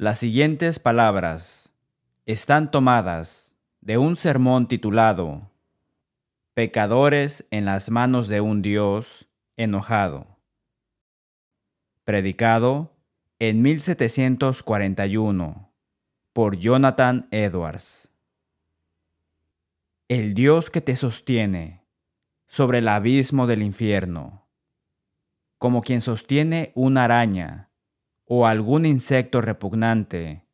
Las siguientes palabras están tomadas de un sermón titulado Pecadores en las manos de un Dios enojado, predicado en 1741 por Jonathan Edwards. El Dios que te sostiene sobre el abismo del infierno, como quien sostiene una araña o algún insecto repugnante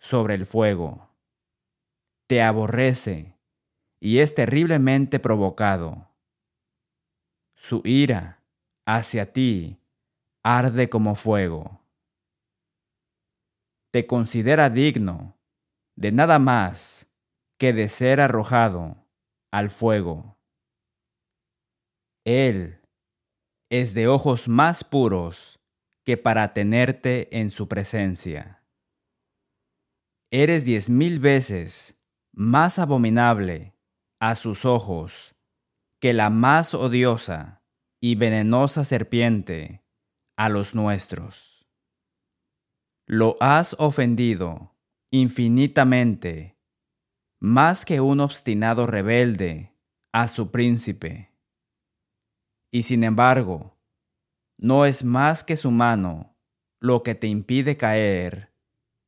sobre el fuego. Te aborrece y es terriblemente provocado. Su ira hacia ti arde como fuego. Te considera digno de nada más que de ser arrojado al fuego. Él es de ojos más puros que para tenerte en su presencia. Eres diez mil veces más abominable a sus ojos que la más odiosa y venenosa serpiente a los nuestros. Lo has ofendido infinitamente, más que un obstinado rebelde a su príncipe. Y sin embargo, no es más que su mano lo que te impide caer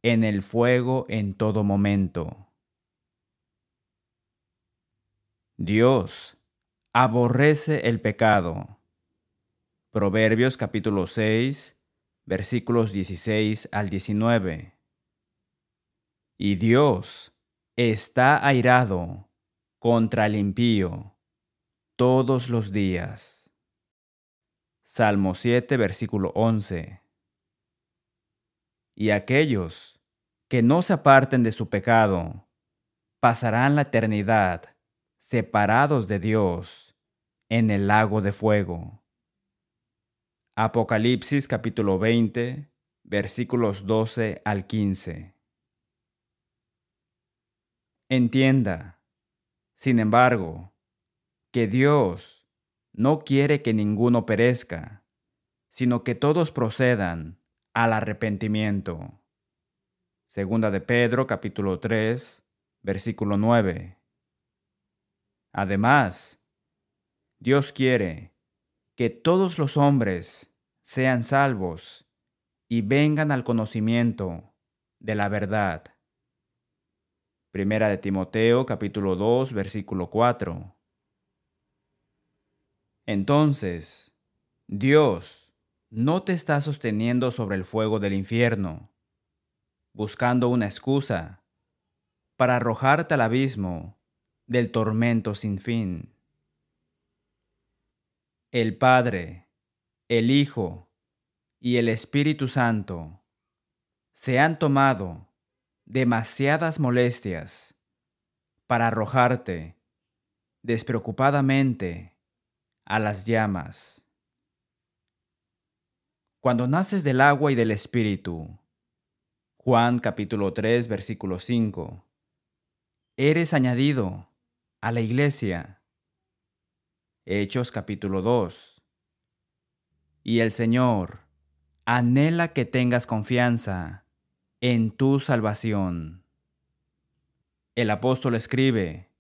en el fuego en todo momento. Dios aborrece el pecado. Proverbios capítulo 6, versículos 16 al 19. Y Dios está airado contra el impío todos los días. Salmo 7, versículo 11. Y aquellos que no se aparten de su pecado pasarán la eternidad separados de Dios en el lago de fuego. Apocalipsis capítulo 20, versículos 12 al 15. Entienda, sin embargo, que Dios no quiere que ninguno perezca, sino que todos procedan al arrepentimiento. Segunda de Pedro capítulo 3, versículo 9. Además, Dios quiere que todos los hombres sean salvos y vengan al conocimiento de la verdad. Primera de Timoteo capítulo 2 versículo 4. Entonces, Dios no te está sosteniendo sobre el fuego del infierno, buscando una excusa para arrojarte al abismo del tormento sin fin. El Padre, el Hijo y el Espíritu Santo se han tomado demasiadas molestias para arrojarte despreocupadamente a las llamas. Cuando naces del agua y del Espíritu, Juan capítulo 3 versículo 5, eres añadido a la iglesia. Hechos capítulo 2. Y el Señor anhela que tengas confianza en tu salvación. El apóstol escribe,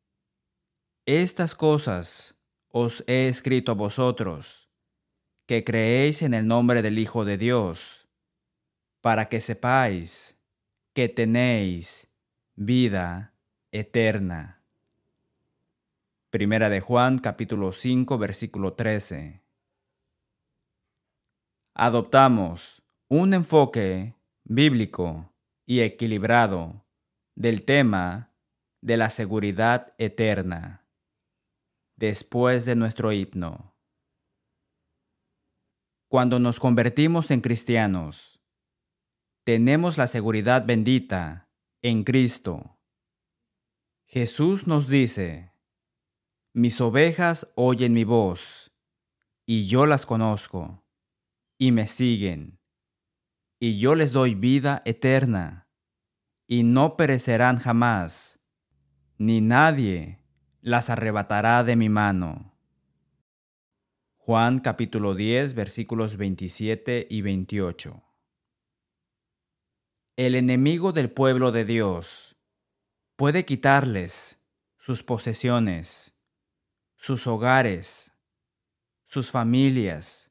Estas cosas os he escrito a vosotros, que creéis en el nombre del Hijo de Dios, para que sepáis que tenéis vida eterna. Primera de Juan capítulo 5 versículo 13. Adoptamos un enfoque bíblico y equilibrado del tema de la seguridad eterna después de nuestro himno. Cuando nos convertimos en cristianos, tenemos la seguridad bendita en Cristo. Jesús nos dice, mis ovejas oyen mi voz, y yo las conozco, y me siguen, y yo les doy vida eterna, y no perecerán jamás, ni nadie las arrebatará de mi mano. Juan capítulo 10 versículos 27 y 28. el enemigo del pueblo de Dios puede quitarles sus posesiones, sus hogares, sus familias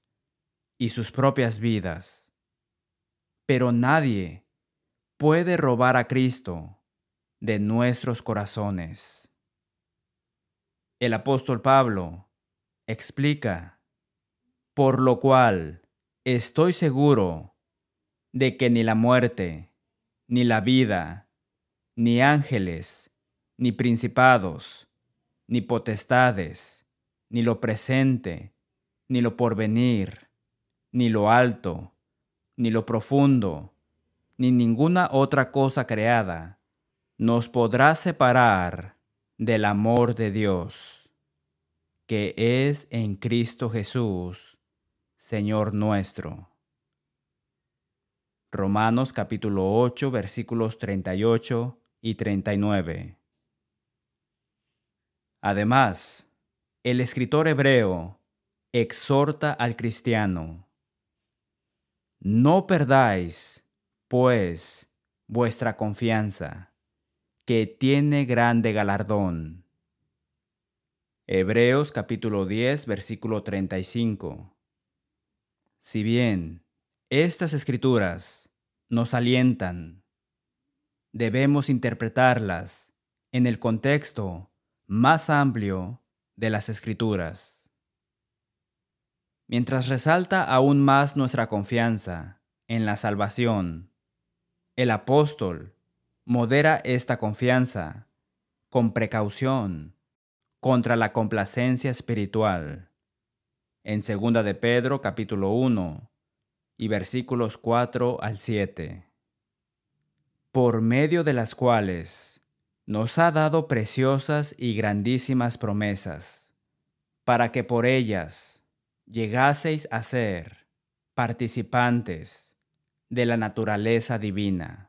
y sus propias vidas. Pero nadie puede robar a Cristo de nuestros corazones. El apóstol Pablo explica, por lo cual estoy seguro de que ni la muerte, ni la vida, ni ángeles, ni principados, ni potestades, ni lo presente, ni lo porvenir, ni lo alto, ni lo profundo, ni ninguna otra cosa creada, nos podrá separar del amor de Dios, que es en Cristo Jesús, Señor nuestro. Romanos capítulo 8 versículos 38 y 39. Además, el escritor hebreo exhorta al cristiano, no perdáis, pues, vuestra confianza, que tiene grande galardón. Hebreos capítulo 10 versículo 35. Si bien estas escrituras nos alientan, debemos interpretarlas en el contexto más amplio de las escrituras. Mientras resalta aún más nuestra confianza en la salvación, el apóstol modera esta confianza con precaución contra la complacencia espiritual. En 2 de Pedro capítulo 1 y versículos 4 al 7. Por medio de las cuales nos ha dado preciosas y grandísimas promesas, para que por ellas llegaseis a ser participantes de la naturaleza divina,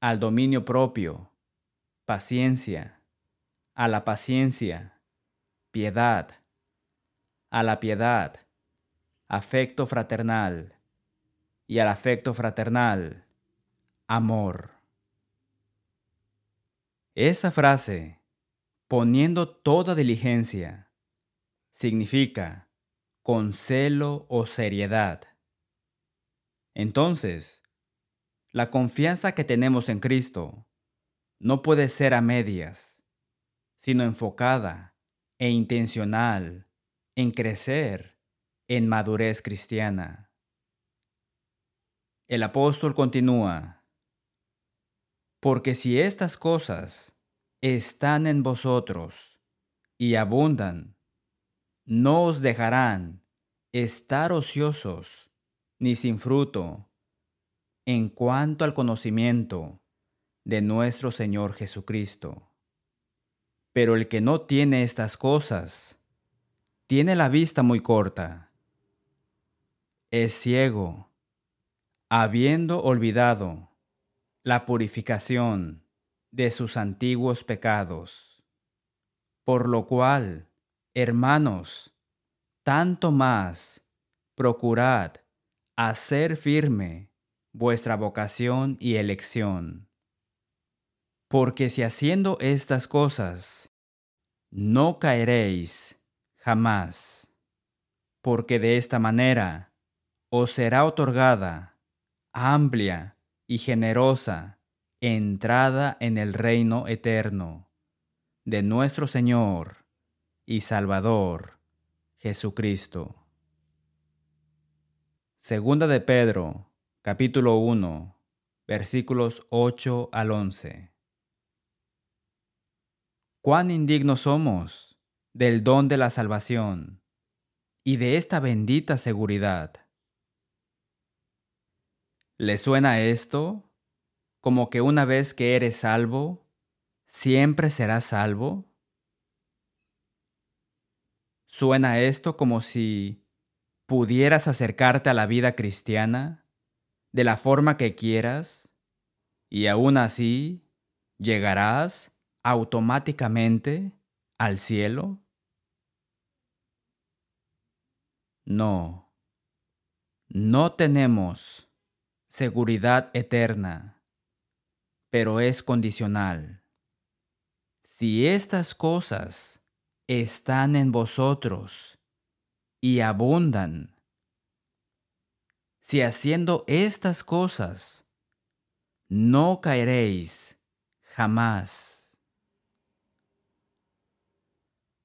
al dominio propio, paciencia, a la paciencia, piedad, a la piedad, afecto fraternal, y al afecto fraternal, amor. Esa frase, poniendo toda diligencia, significa con celo o seriedad. Entonces, la confianza que tenemos en Cristo no puede ser a medias, sino enfocada e intencional en crecer en madurez cristiana. El apóstol continúa, porque si estas cosas están en vosotros y abundan, no os dejarán estar ociosos ni sin fruto en cuanto al conocimiento de nuestro Señor Jesucristo. Pero el que no tiene estas cosas, tiene la vista muy corta, es ciego habiendo olvidado la purificación de sus antiguos pecados. Por lo cual, hermanos, tanto más procurad hacer firme vuestra vocación y elección. Porque si haciendo estas cosas, no caeréis jamás, porque de esta manera os será otorgada amplia y generosa entrada en el reino eterno de nuestro Señor y Salvador Jesucristo. Segunda de Pedro, capítulo 1, versículos 8 al 11. Cuán indignos somos del don de la salvación y de esta bendita seguridad ¿Le suena esto como que una vez que eres salvo, siempre serás salvo? ¿Suena esto como si pudieras acercarte a la vida cristiana de la forma que quieras y aún así llegarás automáticamente al cielo? No, no tenemos seguridad eterna, pero es condicional. Si estas cosas están en vosotros y abundan, si haciendo estas cosas no caeréis jamás.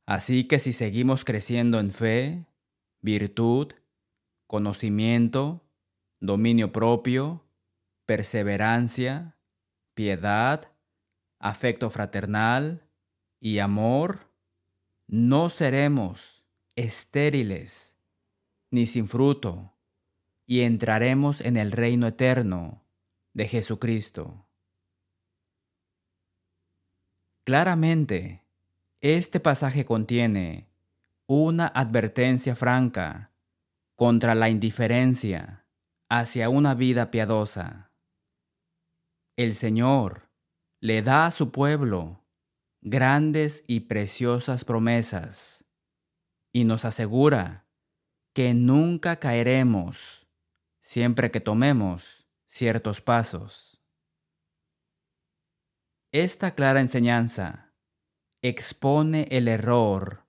Así que si seguimos creciendo en fe, virtud, conocimiento, dominio propio, perseverancia, piedad, afecto fraternal y amor, no seremos estériles ni sin fruto y entraremos en el reino eterno de Jesucristo. Claramente, este pasaje contiene una advertencia franca contra la indiferencia hacia una vida piadosa. El Señor le da a su pueblo grandes y preciosas promesas y nos asegura que nunca caeremos siempre que tomemos ciertos pasos. Esta clara enseñanza expone el error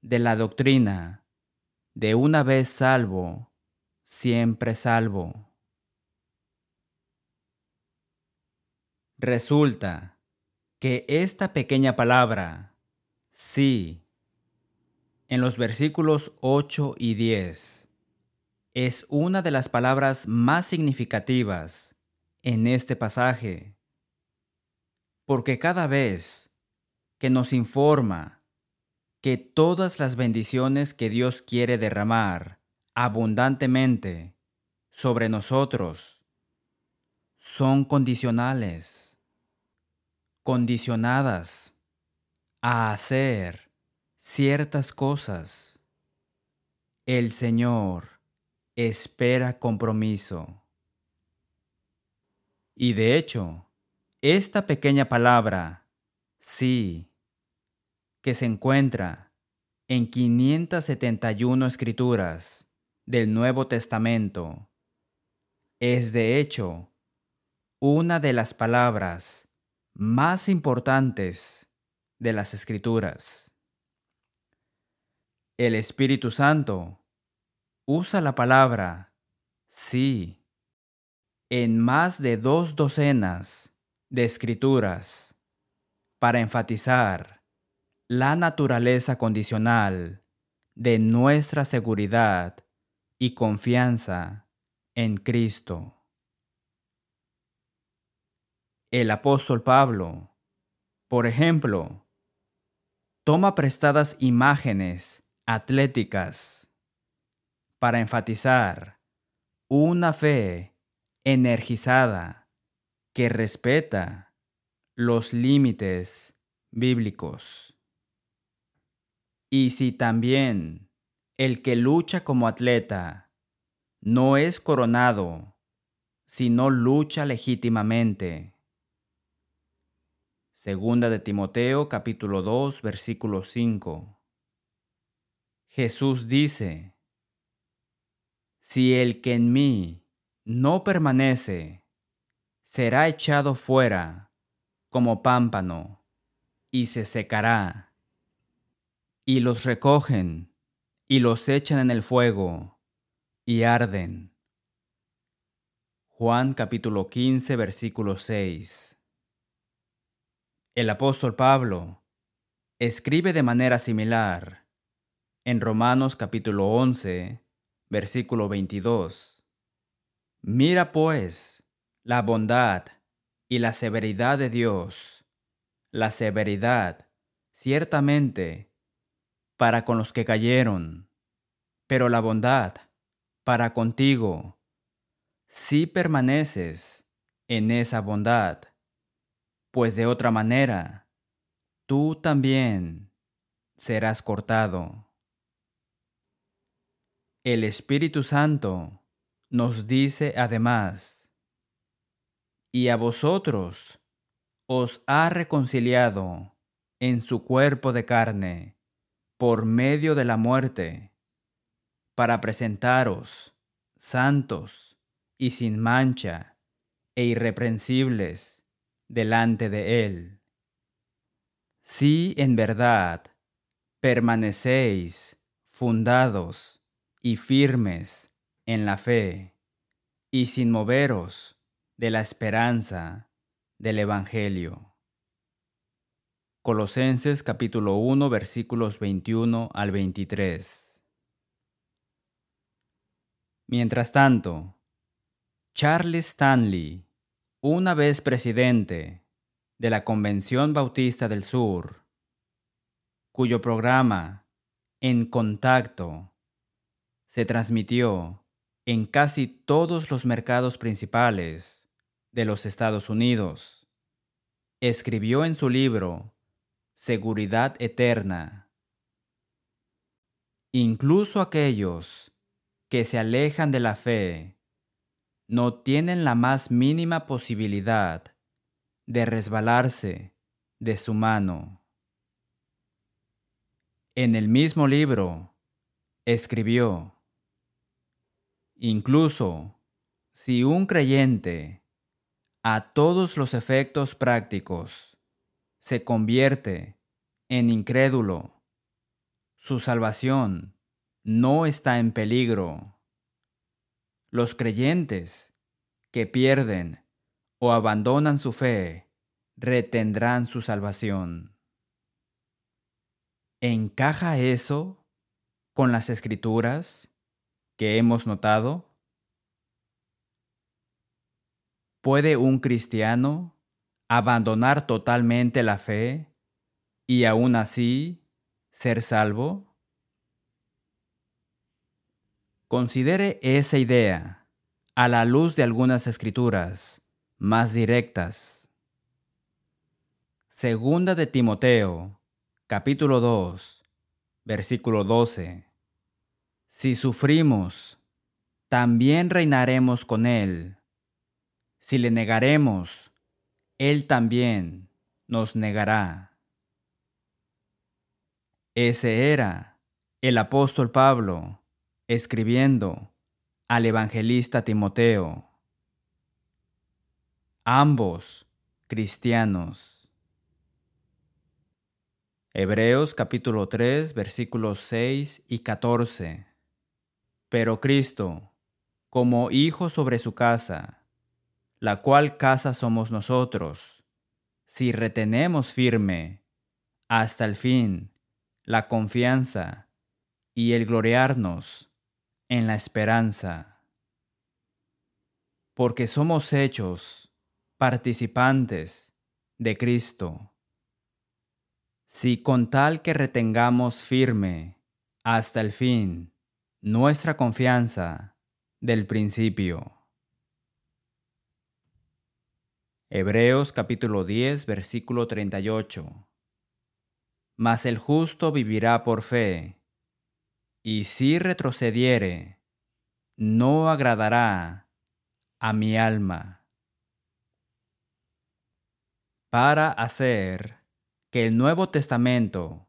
de la doctrina de una vez salvo, siempre salvo. Resulta que esta pequeña palabra, sí, en los versículos 8 y 10, es una de las palabras más significativas en este pasaje, porque cada vez que nos informa que todas las bendiciones que Dios quiere derramar abundantemente sobre nosotros son condicionales, condicionadas a hacer ciertas cosas. El Señor espera compromiso. Y de hecho, esta pequeña palabra, sí, que se encuentra en 571 escrituras del Nuevo Testamento, es de hecho una de las palabras más importantes de las escrituras. El Espíritu Santo usa la palabra sí en más de dos docenas de escrituras para enfatizar la naturaleza condicional de nuestra seguridad y confianza en Cristo. El apóstol Pablo, por ejemplo, toma prestadas imágenes atléticas para enfatizar una fe energizada que respeta los límites bíblicos. Y si también el que lucha como atleta no es coronado, sino lucha legítimamente. Segunda de Timoteo capítulo 2 versículo 5. Jesús dice, Si el que en mí no permanece, será echado fuera como pámpano y se secará y los recogen y los echan en el fuego y arden. Juan capítulo 15 versículo 6. El apóstol Pablo escribe de manera similar en Romanos capítulo 11 versículo 22. Mira pues la bondad y la severidad de Dios. La severidad ciertamente para con los que cayeron, pero la bondad para contigo, si permaneces en esa bondad, pues de otra manera, tú también serás cortado. El Espíritu Santo nos dice además, y a vosotros os ha reconciliado en su cuerpo de carne por medio de la muerte, para presentaros santos y sin mancha e irreprensibles delante de Él. Si en verdad permanecéis fundados y firmes en la fe, y sin moveros de la esperanza del Evangelio. Colosenses capítulo 1 versículos 21 al 23. Mientras tanto, Charles Stanley, una vez presidente de la Convención Bautista del Sur, cuyo programa En Contacto se transmitió en casi todos los mercados principales de los Estados Unidos, escribió en su libro Seguridad Eterna. Incluso aquellos que se alejan de la fe no tienen la más mínima posibilidad de resbalarse de su mano. En el mismo libro escribió, incluso si un creyente a todos los efectos prácticos se convierte en incrédulo, su salvación no está en peligro. Los creyentes que pierden o abandonan su fe retendrán su salvación. ¿Encaja eso con las escrituras que hemos notado? ¿Puede un cristiano abandonar totalmente la fe y aún así ser salvo? Considere esa idea a la luz de algunas escrituras más directas. Segunda de Timoteo, capítulo 2, versículo 12. Si sufrimos, también reinaremos con Él. Si le negaremos, Él también nos negará. Ese era el apóstol Pablo escribiendo al evangelista Timoteo, ambos cristianos. Hebreos capítulo 3 versículos 6 y 14. Pero Cristo, como hijo sobre su casa, la cual casa somos nosotros, si retenemos firme hasta el fin la confianza y el gloriarnos en la esperanza, porque somos hechos participantes de Cristo. Si con tal que retengamos firme hasta el fin nuestra confianza del principio. Hebreos capítulo 10 versículo 38. Mas el justo vivirá por fe y si retrocediere, no agradará a mi alma. Para hacer que el Nuevo Testamento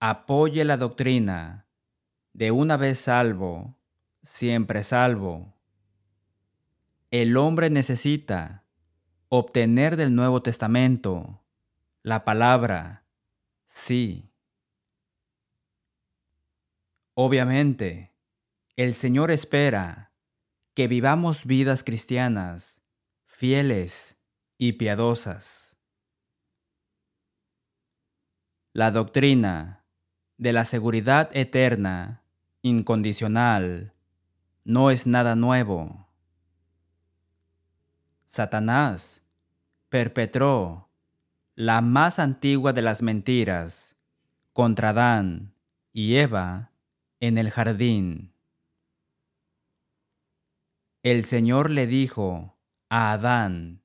apoye la doctrina de una vez salvo, siempre salvo, el hombre necesita obtener del Nuevo Testamento la palabra sí. Obviamente, el Señor espera que vivamos vidas cristianas, fieles y piadosas. La doctrina de la seguridad eterna, incondicional, no es nada nuevo. Satanás perpetró la más antigua de las mentiras contra Adán y Eva en el jardín. El Señor le dijo a Adán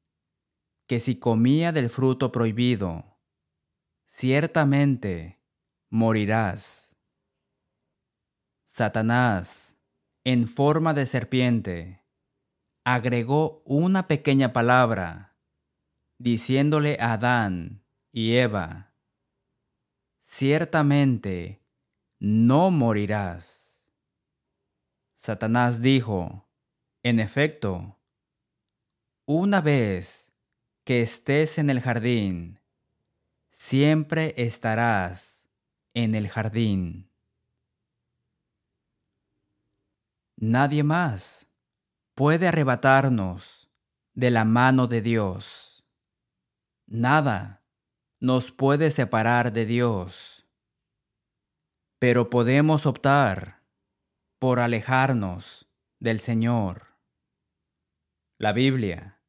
que si comía del fruto prohibido, ciertamente morirás. Satanás, en forma de serpiente, agregó una pequeña palabra, diciéndole a Adán y Eva, ciertamente no morirás. Satanás dijo, en efecto, una vez que estés en el jardín, siempre estarás en el jardín. Nadie más puede arrebatarnos de la mano de Dios. Nada nos puede separar de Dios. Pero podemos optar por alejarnos del Señor. La Biblia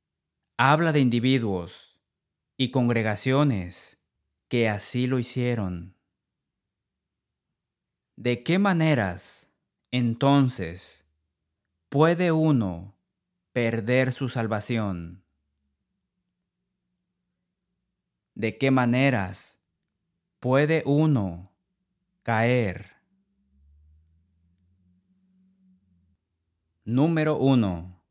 habla de individuos y congregaciones que así lo hicieron. ¿De qué maneras, entonces, puede uno perder su salvación? ¿De qué maneras puede uno caer? Número 1.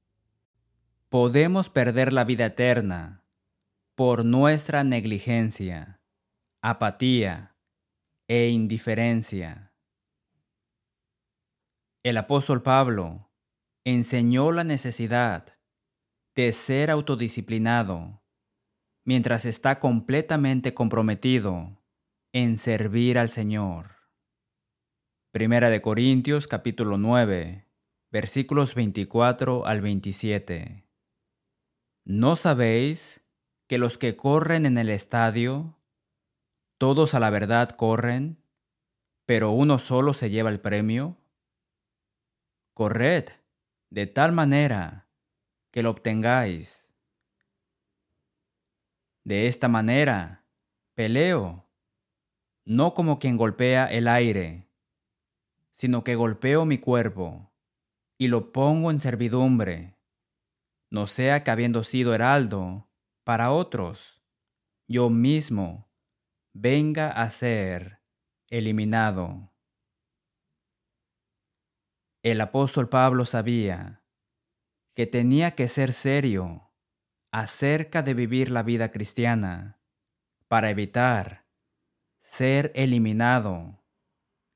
Podemos perder la vida eterna por nuestra negligencia, apatía e indiferencia. El apóstol Pablo enseñó la necesidad de ser autodisciplinado mientras está completamente comprometido en servir al Señor. Primera de Corintios capítulo 9, versículos 24 al 27. ¿No sabéis que los que corren en el estadio, todos a la verdad corren, pero uno solo se lleva el premio? Corred de tal manera que lo obtengáis. De esta manera, peleo, no como quien golpea el aire, sino que golpeo mi cuerpo y lo pongo en servidumbre, no sea que habiendo sido heraldo para otros, yo mismo venga a ser eliminado. El apóstol Pablo sabía que tenía que ser serio acerca de vivir la vida cristiana para evitar ser eliminado,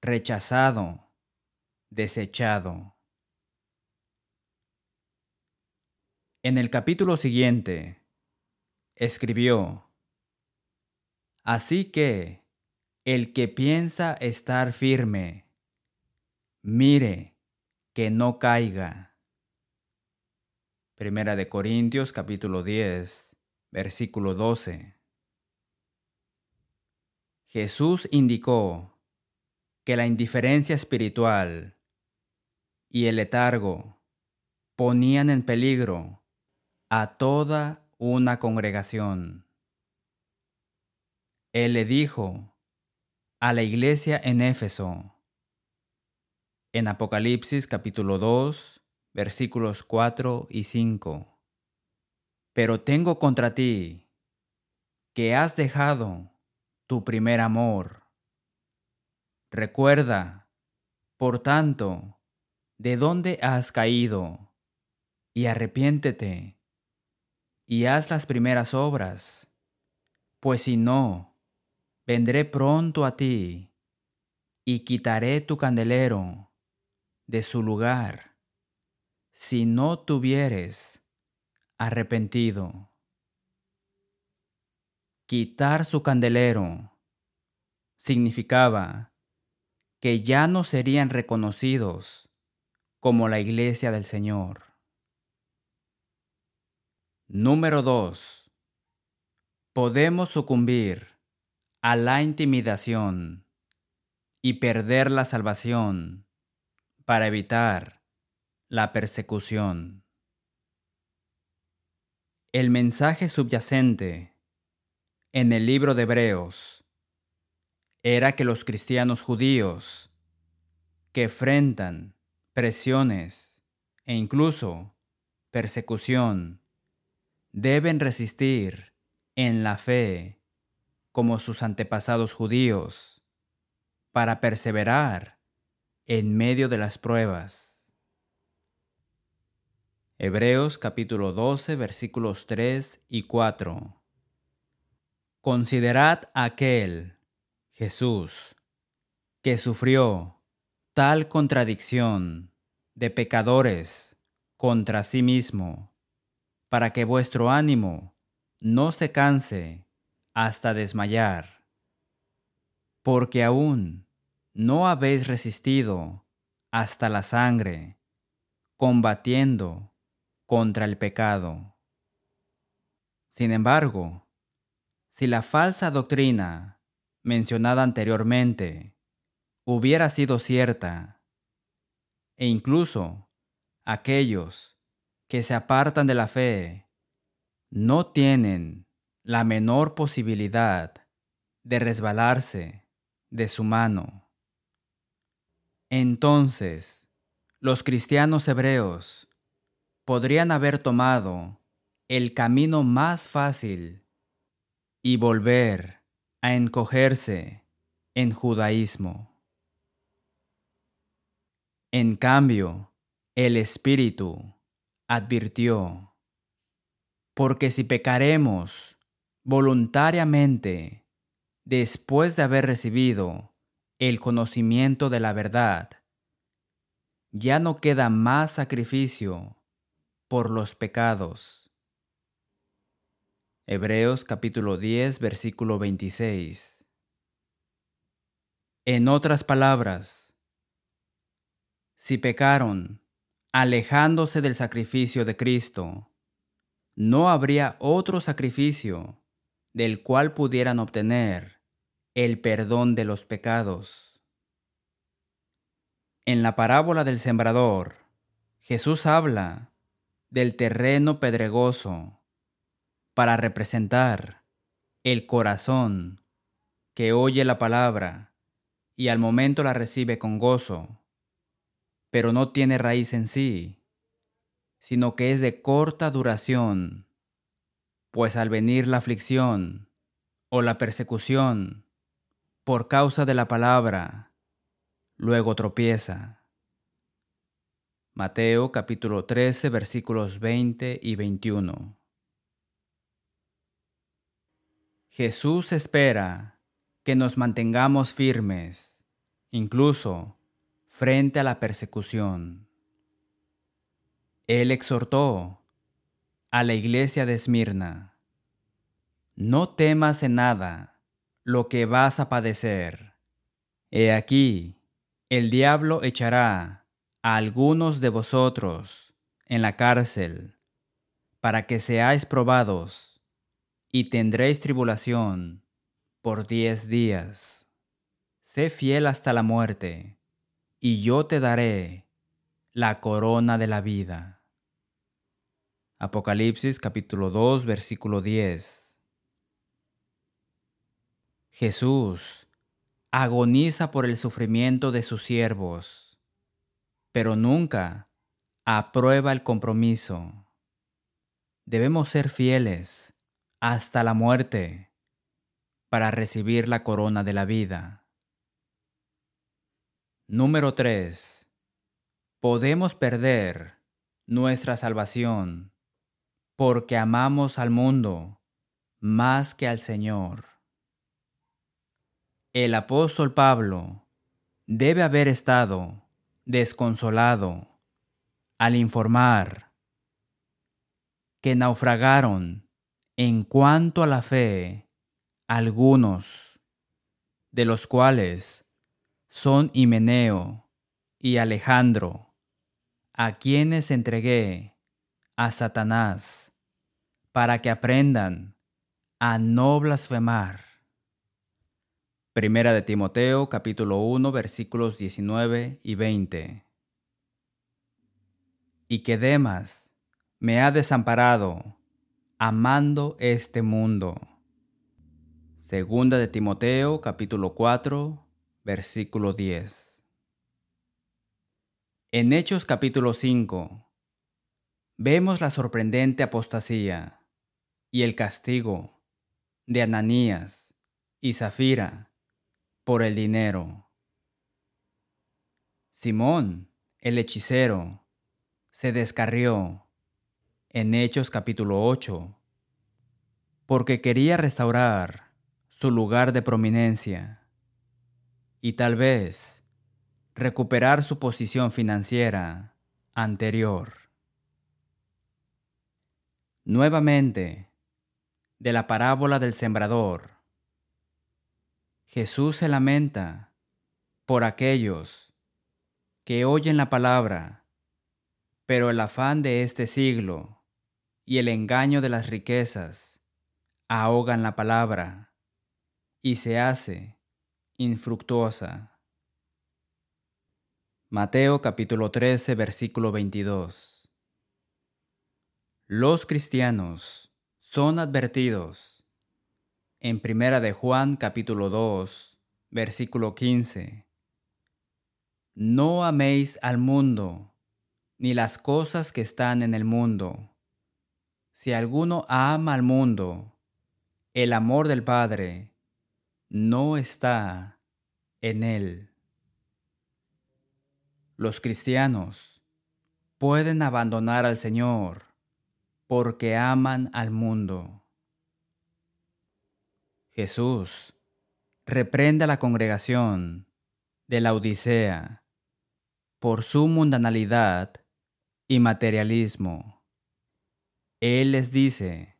rechazado, desechado. En el capítulo siguiente, escribió, Así que el que piensa estar firme, mire que no caiga. Primera de Corintios capítulo 10, versículo 12. Jesús indicó que la indiferencia espiritual y el letargo ponían en peligro a toda una congregación. Él le dijo a la iglesia en Éfeso, en Apocalipsis capítulo 2, versículos 4 y 5. Pero tengo contra ti que has dejado tu primer amor. Recuerda, por tanto, de dónde has caído, y arrepiéntete, y haz las primeras obras, pues si no, vendré pronto a ti, y quitaré tu candelero de su lugar si no tuvieres arrepentido. Quitar su candelero significaba que ya no serían reconocidos como la iglesia del Señor. Número 2. Podemos sucumbir a la intimidación y perder la salvación para evitar la persecución. El mensaje subyacente en el libro de Hebreos era que los cristianos judíos que enfrentan presiones e incluso persecución deben resistir en la fe como sus antepasados judíos para perseverar en medio de las pruebas. Hebreos capítulo 12 versículos 3 y 4. Considerad aquel, Jesús, que sufrió tal contradicción de pecadores contra sí mismo, para que vuestro ánimo no se canse hasta desmayar. Porque aún no habéis resistido hasta la sangre, combatiendo contra el pecado. Sin embargo, si la falsa doctrina mencionada anteriormente hubiera sido cierta, e incluso aquellos que se apartan de la fe no tienen la menor posibilidad de resbalarse de su mano. Entonces, los cristianos hebreos podrían haber tomado el camino más fácil y volver a encogerse en judaísmo. En cambio, el Espíritu advirtió, porque si pecaremos voluntariamente después de haber recibido el conocimiento de la verdad. Ya no queda más sacrificio por los pecados. Hebreos capítulo 10 versículo 26. En otras palabras, si pecaron alejándose del sacrificio de Cristo, no habría otro sacrificio del cual pudieran obtener el perdón de los pecados. En la parábola del sembrador, Jesús habla del terreno pedregoso para representar el corazón que oye la palabra y al momento la recibe con gozo, pero no tiene raíz en sí, sino que es de corta duración, pues al venir la aflicción o la persecución, por causa de la palabra, luego tropieza. Mateo capítulo 13 versículos 20 y 21. Jesús espera que nos mantengamos firmes, incluso frente a la persecución. Él exhortó a la iglesia de Esmirna, no temas en nada, lo que vas a padecer. He aquí, el diablo echará a algunos de vosotros en la cárcel, para que seáis probados, y tendréis tribulación por diez días. Sé fiel hasta la muerte, y yo te daré la corona de la vida. Apocalipsis capítulo 2 versículo 10. Jesús agoniza por el sufrimiento de sus siervos, pero nunca aprueba el compromiso. Debemos ser fieles hasta la muerte para recibir la corona de la vida. Número 3. Podemos perder nuestra salvación porque amamos al mundo más que al Señor. El apóstol Pablo debe haber estado desconsolado al informar que naufragaron en cuanto a la fe algunos, de los cuales son Himeneo y Alejandro, a quienes entregué a Satanás para que aprendan a no blasfemar. Primera de Timoteo capítulo 1 versículos 19 y 20. Y que Demas me ha desamparado, amando este mundo. Segunda de Timoteo capítulo 4 versículo 10. En Hechos capítulo 5 vemos la sorprendente apostasía y el castigo de Ananías y Zafira por el dinero. Simón, el hechicero, se descarrió en Hechos capítulo 8 porque quería restaurar su lugar de prominencia y tal vez recuperar su posición financiera anterior. Nuevamente, de la parábola del sembrador, Jesús se lamenta por aquellos que oyen la palabra, pero el afán de este siglo y el engaño de las riquezas ahogan la palabra y se hace infructuosa. Mateo capítulo 13 versículo 22. Los cristianos son advertidos en Primera de Juan capítulo 2 versículo 15. No améis al mundo ni las cosas que están en el mundo. Si alguno ama al mundo, el amor del Padre no está en él. Los cristianos pueden abandonar al Señor porque aman al mundo. Jesús reprende a la congregación de la Odisea por su mundanalidad y materialismo. Él les dice,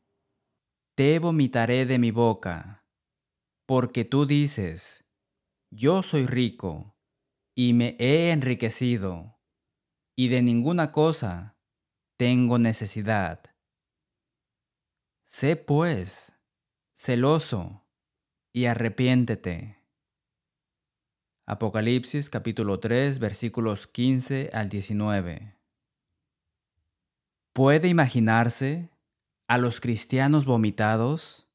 Te vomitaré de mi boca, porque tú dices, Yo soy rico y me he enriquecido, y de ninguna cosa tengo necesidad. Sé pues celoso y arrepiéntete. Apocalipsis capítulo 3 versículos 15 al 19. ¿Puede imaginarse a los cristianos vomitados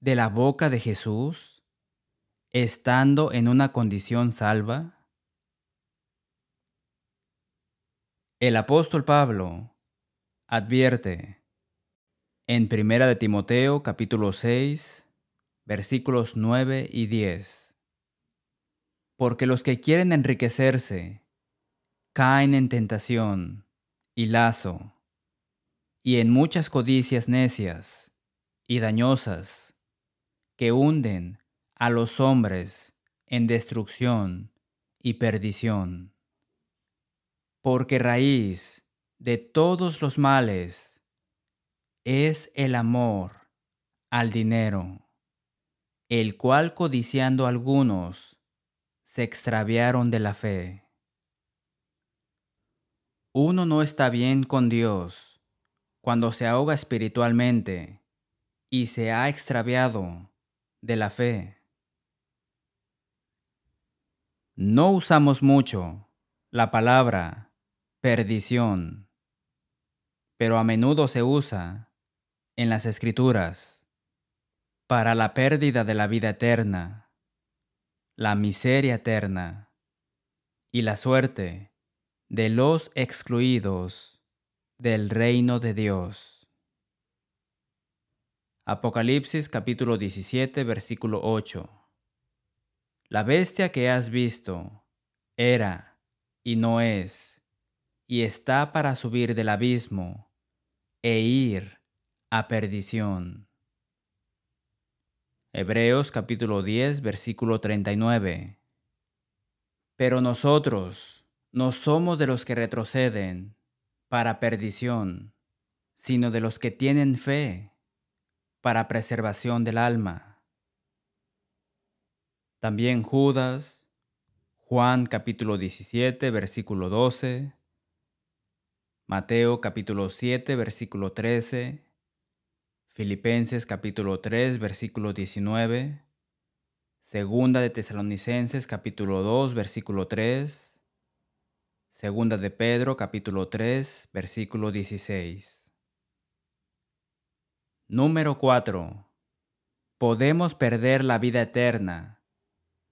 de la boca de Jesús estando en una condición salva? El apóstol Pablo advierte en Primera de Timoteo capítulo 6 versículos 9 y 10. Porque los que quieren enriquecerse caen en tentación y lazo y en muchas codicias necias y dañosas que hunden a los hombres en destrucción y perdición porque raíz de todos los males es el amor al dinero, el cual codiciando algunos se extraviaron de la fe. Uno no está bien con Dios cuando se ahoga espiritualmente y se ha extraviado de la fe. No usamos mucho la palabra perdición, pero a menudo se usa en las escrituras para la pérdida de la vida eterna, la miseria eterna y la suerte de los excluidos del reino de Dios. Apocalipsis capítulo 17 versículo 8. La bestia que has visto era y no es y está para subir del abismo e ir a perdición. Hebreos capítulo 10 versículo 39. Pero nosotros no somos de los que retroceden para perdición, sino de los que tienen fe para preservación del alma. También Judas, Juan capítulo 17 versículo 12, Mateo capítulo 7, versículo 13, Filipenses capítulo 3, versículo 19, Segunda de Tesalonicenses capítulo 2, versículo 3, Segunda de Pedro capítulo 3, versículo 16. Número 4. Podemos perder la vida eterna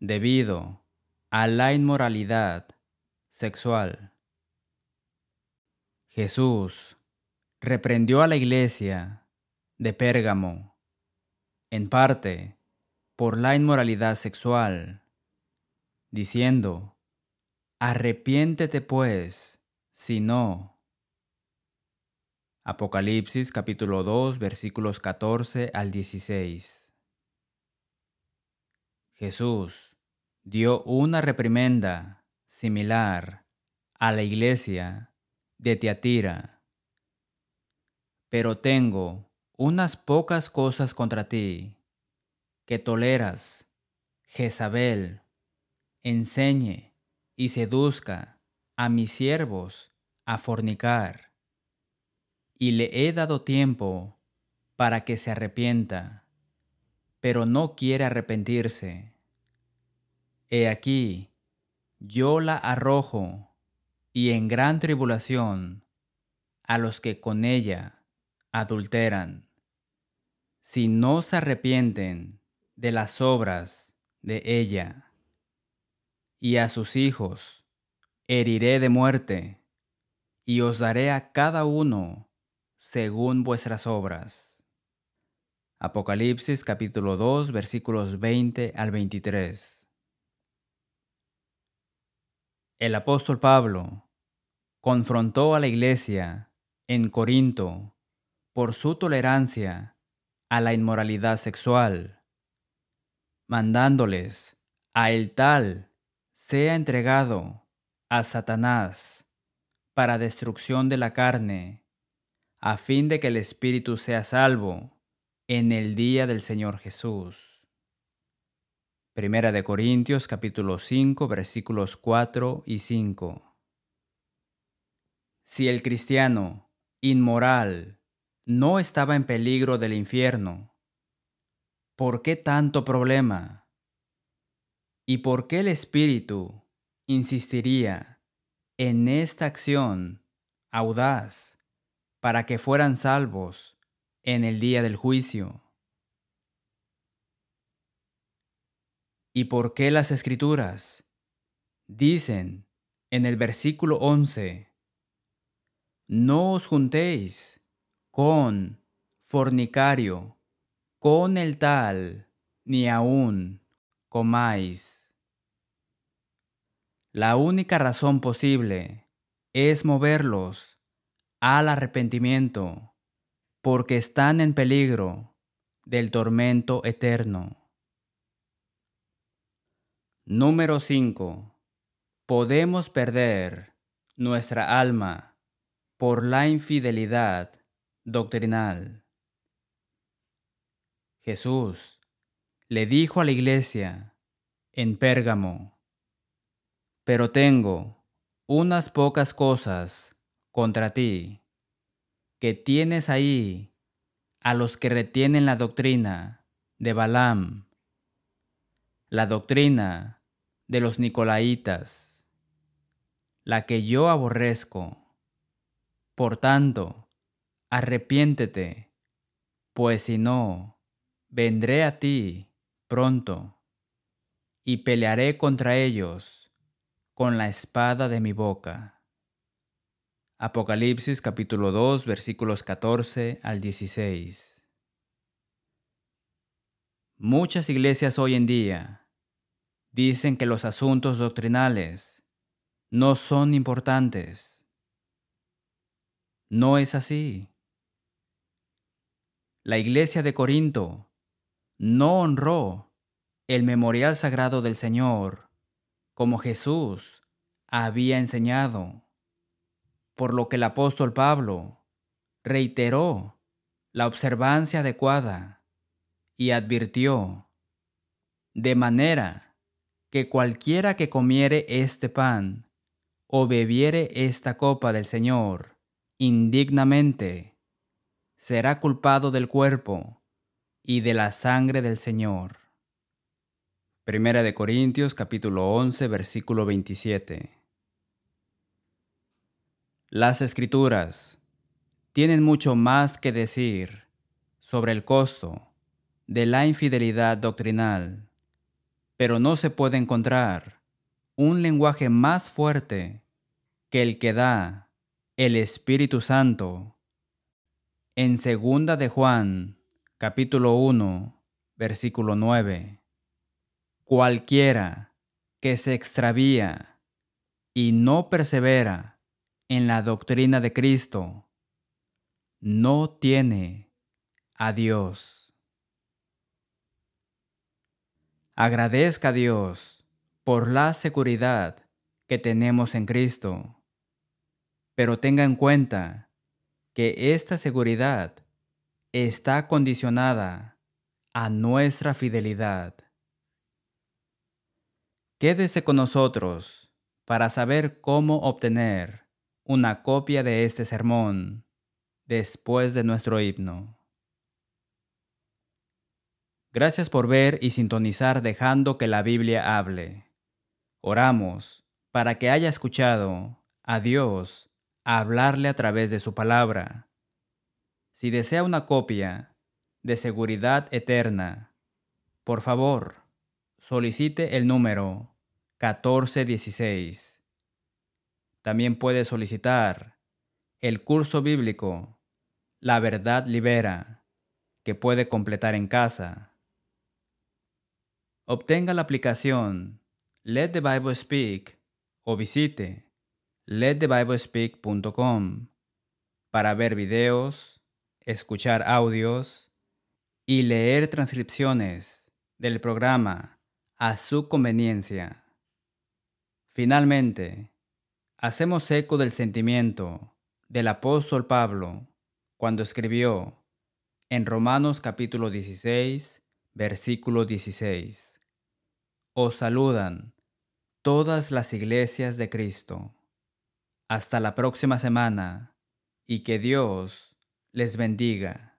debido a la inmoralidad sexual. Jesús reprendió a la iglesia de Pérgamo, en parte por la inmoralidad sexual, diciendo, Arrepiéntete pues, si no. Apocalipsis capítulo 2 versículos 14 al 16. Jesús dio una reprimenda similar a la iglesia de Tiatira. Pero tengo unas pocas cosas contra ti, que toleras, Jezabel, enseñe y seduzca a mis siervos a fornicar, y le he dado tiempo para que se arrepienta, pero no quiere arrepentirse. He aquí, yo la arrojo, y en gran tribulación, a los que con ella adulteran, si no se arrepienten de las obras de ella. Y a sus hijos heriré de muerte, y os daré a cada uno según vuestras obras. Apocalipsis capítulo 2 versículos 20 al 23. El apóstol Pablo confrontó a la iglesia en Corinto por su tolerancia a la inmoralidad sexual, mandándoles a el tal sea entregado a Satanás para destrucción de la carne, a fin de que el espíritu sea salvo en el día del Señor Jesús. Primera de Corintios capítulo 5 versículos 4 y 5. Si el cristiano inmoral no estaba en peligro del infierno. ¿Por qué tanto problema? ¿Y por qué el Espíritu insistiría en esta acción audaz para que fueran salvos en el día del juicio? ¿Y por qué las escrituras dicen en el versículo 11, no os juntéis con fornicario, con el tal, ni aún comáis. La única razón posible es moverlos al arrepentimiento, porque están en peligro del tormento eterno. Número 5. Podemos perder nuestra alma por la infidelidad doctrinal. Jesús le dijo a la iglesia en Pérgamo, pero tengo unas pocas cosas contra ti, que tienes ahí a los que retienen la doctrina de Balaam, la doctrina de los Nicolaitas, la que yo aborrezco. Por tanto, arrepiéntete, pues si no, vendré a ti pronto y pelearé contra ellos con la espada de mi boca. Apocalipsis capítulo 2 versículos 14 al 16. Muchas iglesias hoy en día dicen que los asuntos doctrinales no son importantes. No es así la iglesia de Corinto no honró el memorial sagrado del Señor como Jesús había enseñado, por lo que el apóstol Pablo reiteró la observancia adecuada y advirtió, de manera que cualquiera que comiere este pan o bebiere esta copa del Señor indignamente, será culpado del cuerpo y de la sangre del Señor. Primera de Corintios capítulo 11 versículo 27. Las escrituras tienen mucho más que decir sobre el costo de la infidelidad doctrinal, pero no se puede encontrar un lenguaje más fuerte que el que da el Espíritu Santo En segunda de Juan, capítulo 1, versículo 9. Cualquiera que se extravía y no persevera en la doctrina de Cristo, no tiene a Dios. Agradezca a Dios por la seguridad que tenemos en Cristo, pero tenga en cuenta que esta seguridad está condicionada a nuestra fidelidad. Quédese con nosotros para saber cómo obtener una copia de este sermón después de nuestro himno. Gracias por ver y sintonizar dejando que la Biblia hable. Oramos para que haya escuchado a Dios hablarle a través de su palabra. Si desea una copia de seguridad eterna, por favor, solicite el número 1416. También puede solicitar el curso bíblico La verdad libera, que puede completar en casa. Obtenga la aplicación Let the Bible Speak o visite letthebiblespeak.com para ver videos, escuchar audios y leer transcripciones del programa a su conveniencia. Finalmente, hacemos eco del sentimiento del apóstol Pablo cuando escribió en Romanos capítulo 16, versículo 16. Os saludan todas las iglesias de Cristo. Hasta la próxima semana y que Dios les bendiga.